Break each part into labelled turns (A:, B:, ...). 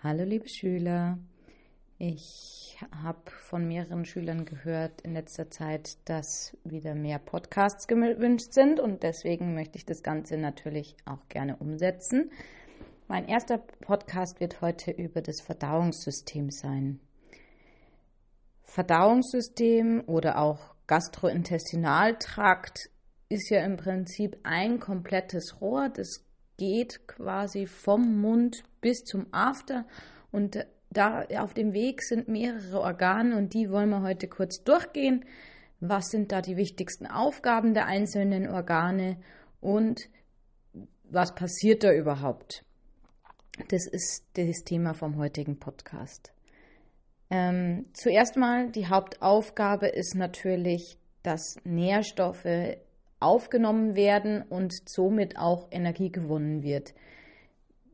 A: Hallo liebe Schüler. Ich habe von mehreren Schülern gehört in letzter Zeit, dass wieder mehr Podcasts gewünscht sind und deswegen möchte ich das Ganze natürlich auch gerne umsetzen. Mein erster Podcast wird heute über das Verdauungssystem sein. Verdauungssystem oder auch Gastrointestinaltrakt ist ja im Prinzip ein komplettes Rohr, das geht quasi vom Mund bis zum After und da auf dem Weg sind mehrere Organe und die wollen wir heute kurz durchgehen. Was sind da die wichtigsten Aufgaben der einzelnen Organe und was passiert da überhaupt? Das ist das Thema vom heutigen Podcast. Ähm, zuerst mal, die Hauptaufgabe ist natürlich, dass Nährstoffe aufgenommen werden und somit auch Energie gewonnen wird.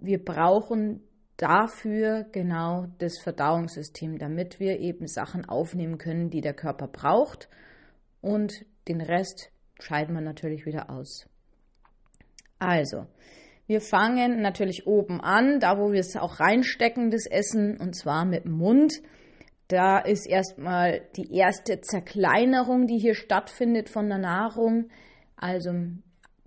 A: Wir brauchen dafür genau das Verdauungssystem, damit wir eben Sachen aufnehmen können, die der Körper braucht und den Rest scheiden wir natürlich wieder aus. Also, wir fangen natürlich oben an, da wo wir es auch reinstecken, das Essen, und zwar mit dem Mund. Da ist erstmal die erste Zerkleinerung, die hier stattfindet von der Nahrung. Also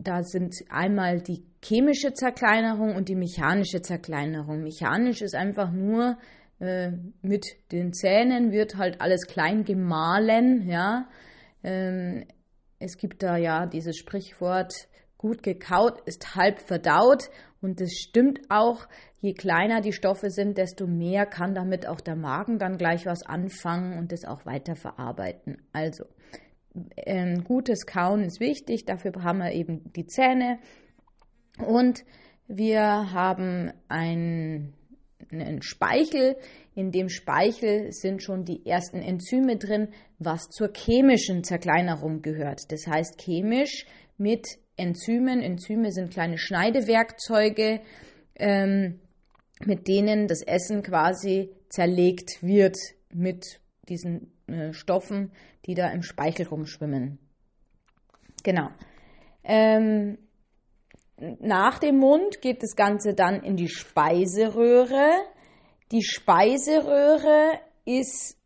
A: da sind einmal die chemische Zerkleinerung und die mechanische Zerkleinerung. Mechanisch ist einfach nur äh, mit den Zähnen wird halt alles klein gemahlen, ja. Ähm, es gibt da ja dieses Sprichwort, gut gekaut ist halb verdaut und das stimmt auch. Je kleiner die Stoffe sind, desto mehr kann damit auch der Magen dann gleich was anfangen und das auch weiter verarbeiten. Also ähm, gutes Kauen ist wichtig, dafür haben wir eben die Zähne und wir haben einen, einen Speichel. In dem Speichel sind schon die ersten Enzyme drin, was zur chemischen Zerkleinerung gehört. Das heißt chemisch mit Enzymen. Enzyme sind kleine Schneidewerkzeuge, ähm, mit denen das Essen quasi zerlegt wird mit diesen äh, Stoffen, die da im Speichel rumschwimmen. Genau. Ähm, nach dem Mund geht das Ganze dann in die Speiseröhre. Die Speiseröhre ist,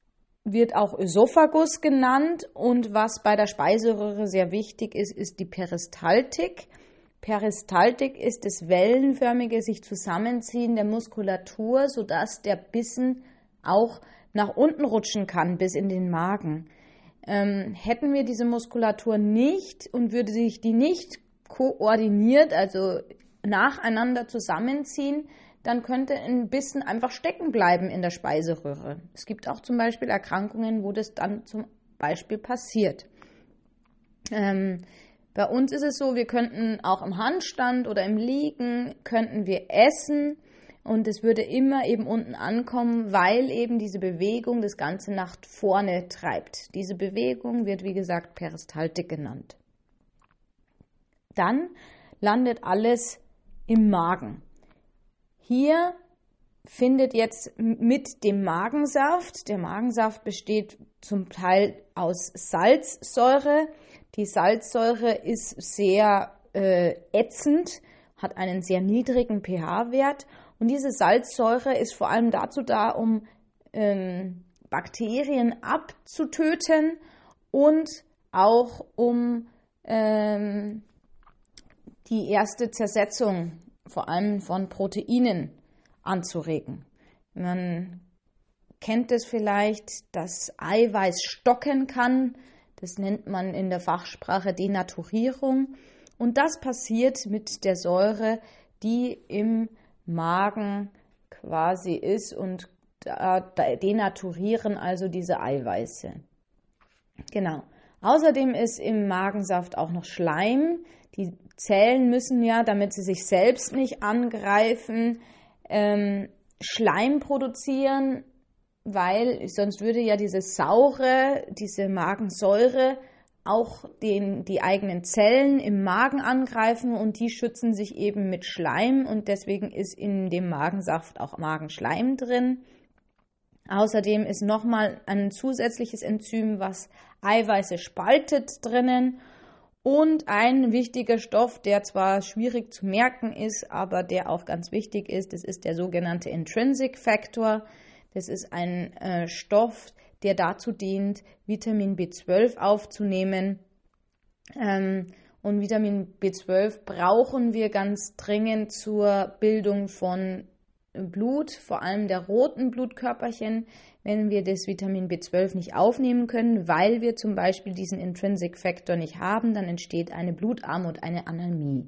A: wird auch Ösophagus genannt und was bei der Speiseröhre sehr wichtig ist, ist die Peristaltik. Peristaltik ist das wellenförmige sich zusammenziehen der Muskulatur, sodass der Bissen auch nach unten rutschen kann bis in den Magen. Ähm, hätten wir diese Muskulatur nicht und würde sich die nicht koordiniert, also nacheinander zusammenziehen, dann könnte ein Bissen einfach stecken bleiben in der Speiseröhre. Es gibt auch zum Beispiel Erkrankungen, wo das dann zum Beispiel passiert. Ähm, bei uns ist es so, wir könnten auch im Handstand oder im Liegen könnten wir essen und es würde immer eben unten ankommen, weil eben diese Bewegung das Ganze nach vorne treibt. Diese Bewegung wird, wie gesagt, Peristaltik genannt. Dann landet alles im Magen. Hier findet jetzt mit dem Magensaft, der Magensaft besteht zum Teil aus Salzsäure. Die Salzsäure ist sehr äh, ätzend, hat einen sehr niedrigen pH-Wert und diese Salzsäure ist vor allem dazu da, um ähm, Bakterien abzutöten und auch um ähm, die erste Zersetzung vor allem von Proteinen anzuregen. Man kennt es vielleicht, dass Eiweiß stocken kann. Das nennt man in der Fachsprache Denaturierung. Und das passiert mit der Säure, die im Magen quasi ist und denaturieren also diese Eiweiße. Genau. Außerdem ist im Magensaft auch noch Schleim. Die Zellen müssen ja, damit sie sich selbst nicht angreifen, ähm, Schleim produzieren, weil sonst würde ja diese saure, diese Magensäure auch den, die eigenen Zellen im Magen angreifen und die schützen sich eben mit Schleim und deswegen ist in dem Magensaft auch Magenschleim drin. Außerdem ist nochmal ein zusätzliches Enzym, was Eiweiße spaltet drinnen Und ein wichtiger Stoff, der zwar schwierig zu merken ist, aber der auch ganz wichtig ist, das ist der sogenannte Intrinsic Factor. Das ist ein äh, Stoff, der dazu dient, Vitamin B12 aufzunehmen. Ähm, und Vitamin B12 brauchen wir ganz dringend zur Bildung von Blut, vor allem der roten Blutkörperchen, wenn wir das Vitamin B12 nicht aufnehmen können, weil wir zum Beispiel diesen Intrinsic Factor nicht haben, dann entsteht eine Blutarmut, eine Anämie.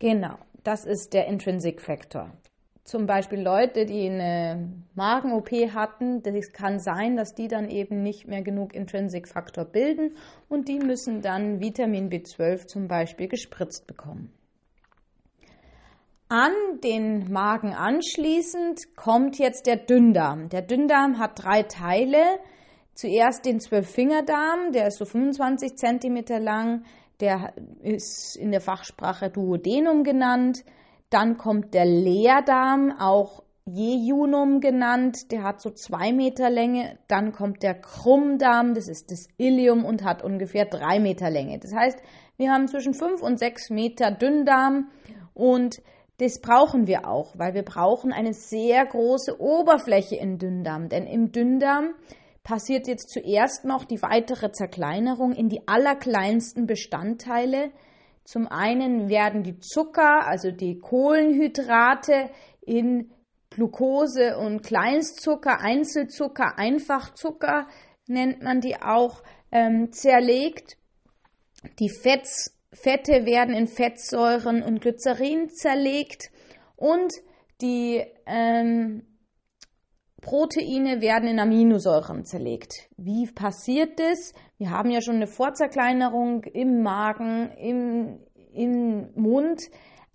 A: Genau, das ist der Intrinsic Factor. Zum Beispiel Leute, die eine Magen-OP hatten, das kann sein, dass die dann eben nicht mehr genug Intrinsic Factor bilden und die müssen dann Vitamin B12 zum Beispiel gespritzt bekommen. An den Magen anschließend kommt jetzt der Dünndarm. Der Dünndarm hat drei Teile. Zuerst den Zwölffingerdarm, der ist so 25 cm lang, der ist in der Fachsprache Duodenum genannt. Dann kommt der Leerdarm, auch Jejunum genannt, der hat so zwei Meter Länge. Dann kommt der Krummdarm, das ist das Ilium und hat ungefähr drei Meter Länge. Das heißt, wir haben zwischen fünf und sechs Meter Dünndarm und das brauchen wir auch, weil wir brauchen eine sehr große Oberfläche im Dünndarm. Denn im Dünndarm passiert jetzt zuerst noch die weitere Zerkleinerung in die allerkleinsten Bestandteile. Zum einen werden die Zucker, also die Kohlenhydrate in Glucose und Kleinstzucker, Einzelzucker, Einfachzucker nennt man die auch, ähm, zerlegt. Die Fetts Fette werden in Fettsäuren und Glycerin zerlegt und die ähm, Proteine werden in Aminosäuren zerlegt. Wie passiert das? Wir haben ja schon eine Vorzerkleinerung im Magen, im, im Mund,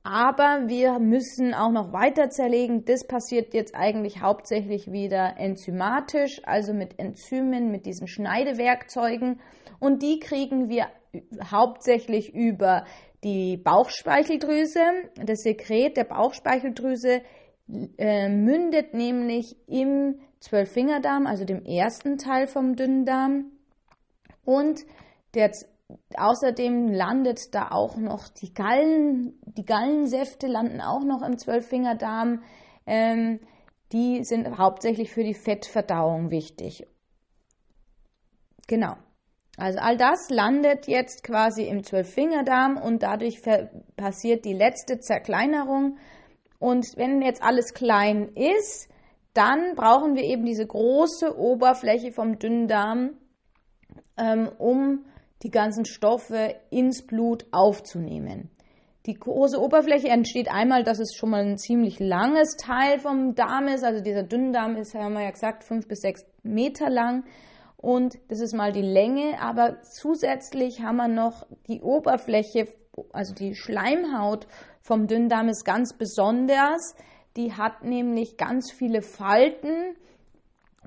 A: aber wir müssen auch noch weiter zerlegen. Das passiert jetzt eigentlich hauptsächlich wieder enzymatisch, also mit Enzymen, mit diesen Schneidewerkzeugen. Und die kriegen wir hauptsächlich über die Bauchspeicheldrüse. Das Sekret der Bauchspeicheldrüse äh, mündet nämlich im Zwölffingerdarm, also dem ersten Teil vom Dünndarm. Und der, außerdem landet da auch noch die Gallen, die Gallensäfte landen auch noch im Zwölffingerdarm. Ähm, die sind hauptsächlich für die Fettverdauung wichtig. Genau. Also all das landet jetzt quasi im Zwölffingerdarm und dadurch passiert die letzte Zerkleinerung. Und wenn jetzt alles klein ist, dann brauchen wir eben diese große Oberfläche vom Dünndarm, ähm, um die ganzen Stoffe ins Blut aufzunehmen. Die große Oberfläche entsteht einmal, dass es schon mal ein ziemlich langes Teil vom Darm ist. Also dieser Dünndarm ist, haben wir ja gesagt, fünf bis sechs Meter lang. Und das ist mal die Länge, aber zusätzlich haben wir noch die Oberfläche, also die Schleimhaut vom Dünndarm ist ganz besonders. Die hat nämlich ganz viele Falten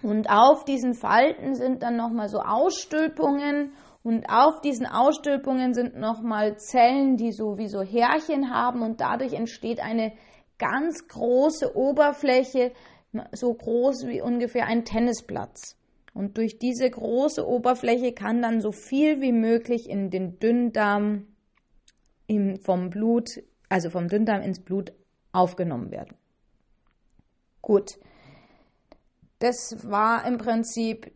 A: und auf diesen Falten sind dann nochmal so Ausstülpungen und auf diesen Ausstülpungen sind nochmal Zellen, die so wie so Härchen haben und dadurch entsteht eine ganz große Oberfläche, so groß wie ungefähr ein Tennisplatz. Und durch diese große Oberfläche kann dann so viel wie möglich in den Dünndarm im, vom Blut, also vom Dünndarm ins Blut aufgenommen werden. Gut. Das war im Prinzip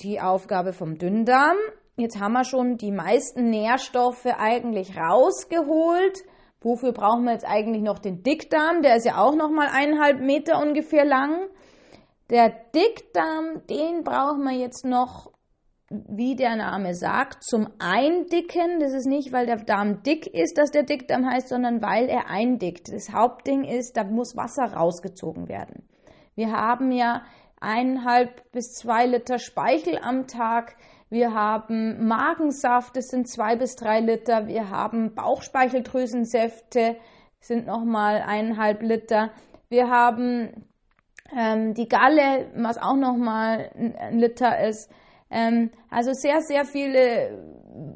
A: die Aufgabe vom Dünndarm. Jetzt haben wir schon die meisten Nährstoffe eigentlich rausgeholt. Wofür brauchen wir jetzt eigentlich noch den Dickdarm? Der ist ja auch noch mal eineinhalb Meter ungefähr lang. Der Dickdarm, den brauchen wir jetzt noch, wie der Name sagt, zum Eindicken. Das ist nicht, weil der Darm dick ist, dass der Dickdarm heißt, sondern weil er eindickt. Das Hauptding ist, da muss Wasser rausgezogen werden. Wir haben ja eineinhalb bis zwei Liter Speichel am Tag. Wir haben Magensaft, das sind zwei bis drei Liter. Wir haben Bauchspeicheldrüsensäfte, sind nochmal eineinhalb Liter. Wir haben ähm, die Galle, was auch nochmal ein Liter ist. Ähm, also sehr, sehr viele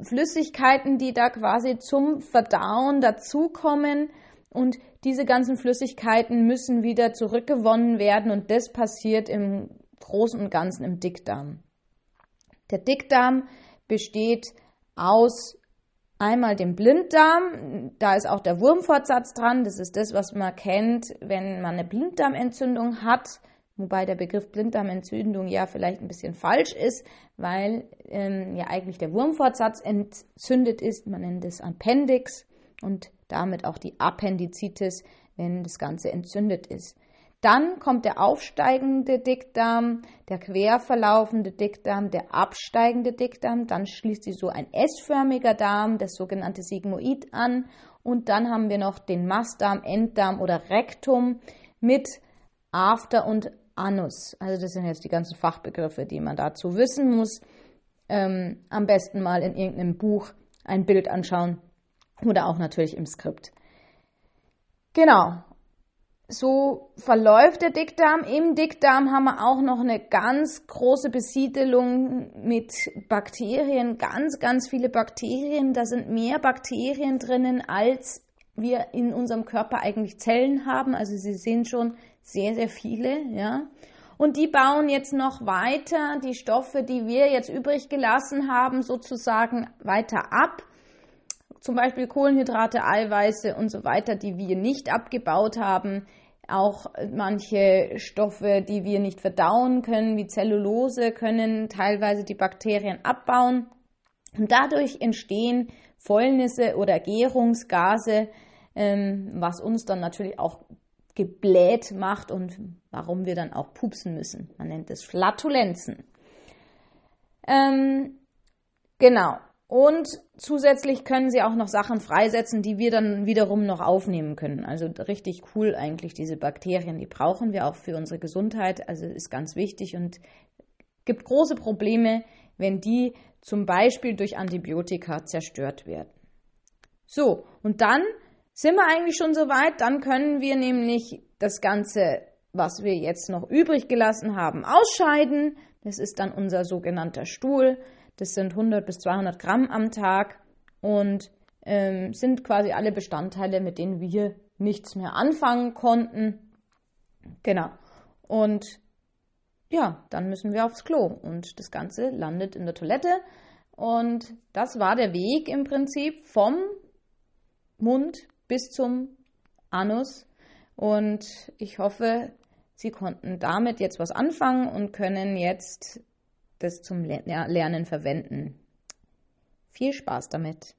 A: Flüssigkeiten, die da quasi zum Verdauen dazukommen. Und diese ganzen Flüssigkeiten müssen wieder zurückgewonnen werden und das passiert im Großen und Ganzen im Dickdarm. Der Dickdarm besteht aus Einmal den Blinddarm, da ist auch der Wurmfortsatz dran. Das ist das, was man kennt, wenn man eine Blinddarmentzündung hat. Wobei der Begriff Blinddarmentzündung ja vielleicht ein bisschen falsch ist, weil ähm, ja eigentlich der Wurmfortsatz entzündet ist. Man nennt es Appendix und damit auch die Appendizitis, wenn das Ganze entzündet ist. Dann kommt der aufsteigende Dickdarm, der quer verlaufende Dickdarm, der absteigende Dickdarm. Dann schließt sich so ein S-förmiger Darm, das sogenannte Sigmoid, an. Und dann haben wir noch den Mastdarm, Enddarm oder Rektum mit After und Anus. Also das sind jetzt die ganzen Fachbegriffe, die man dazu wissen muss. Ähm, am besten mal in irgendeinem Buch ein Bild anschauen oder auch natürlich im Skript. Genau, so verläuft der Dickdarm. Im Dickdarm haben wir auch noch eine ganz große Besiedelung mit Bakterien, ganz, ganz viele Bakterien. Da sind mehr Bakterien drinnen, als wir in unserem Körper eigentlich Zellen haben. Also Sie sehen schon sehr, sehr viele, ja. Und die bauen jetzt noch weiter die Stoffe, die wir jetzt übrig gelassen haben, sozusagen weiter ab zum Beispiel Kohlenhydrate, Eiweiße und so weiter, die wir nicht abgebaut haben, auch manche Stoffe, die wir nicht verdauen können, wie Zellulose, können teilweise die Bakterien abbauen. Und dadurch entstehen Fäulnisse oder Gärungsgase, ähm, was uns dann natürlich auch gebläht macht und warum wir dann auch pupsen müssen. Man nennt es Flatulenzen. Ähm, genau. Und zusätzlich können sie auch noch Sachen freisetzen, die wir dann wiederum noch aufnehmen können. Also richtig cool eigentlich diese Bakterien, die brauchen wir auch für unsere Gesundheit. Also ist ganz wichtig und gibt große Probleme, wenn die zum Beispiel durch Antibiotika zerstört werden. So, und dann sind wir eigentlich schon so weit, dann können wir nämlich das Ganze, was wir jetzt noch übrig gelassen haben, ausscheiden. Das ist dann unser sogenannter Stuhl. Das sind 100 bis 200 Gramm am Tag und ähm, sind quasi alle Bestandteile, mit denen wir nichts mehr anfangen konnten. Genau. Und ja, dann müssen wir aufs Klo und das Ganze landet in der Toilette. Und das war der Weg im Prinzip vom Mund bis zum Anus. Und ich hoffe, Sie konnten damit jetzt was anfangen und können jetzt das zum Lernen verwenden. Viel Spaß damit!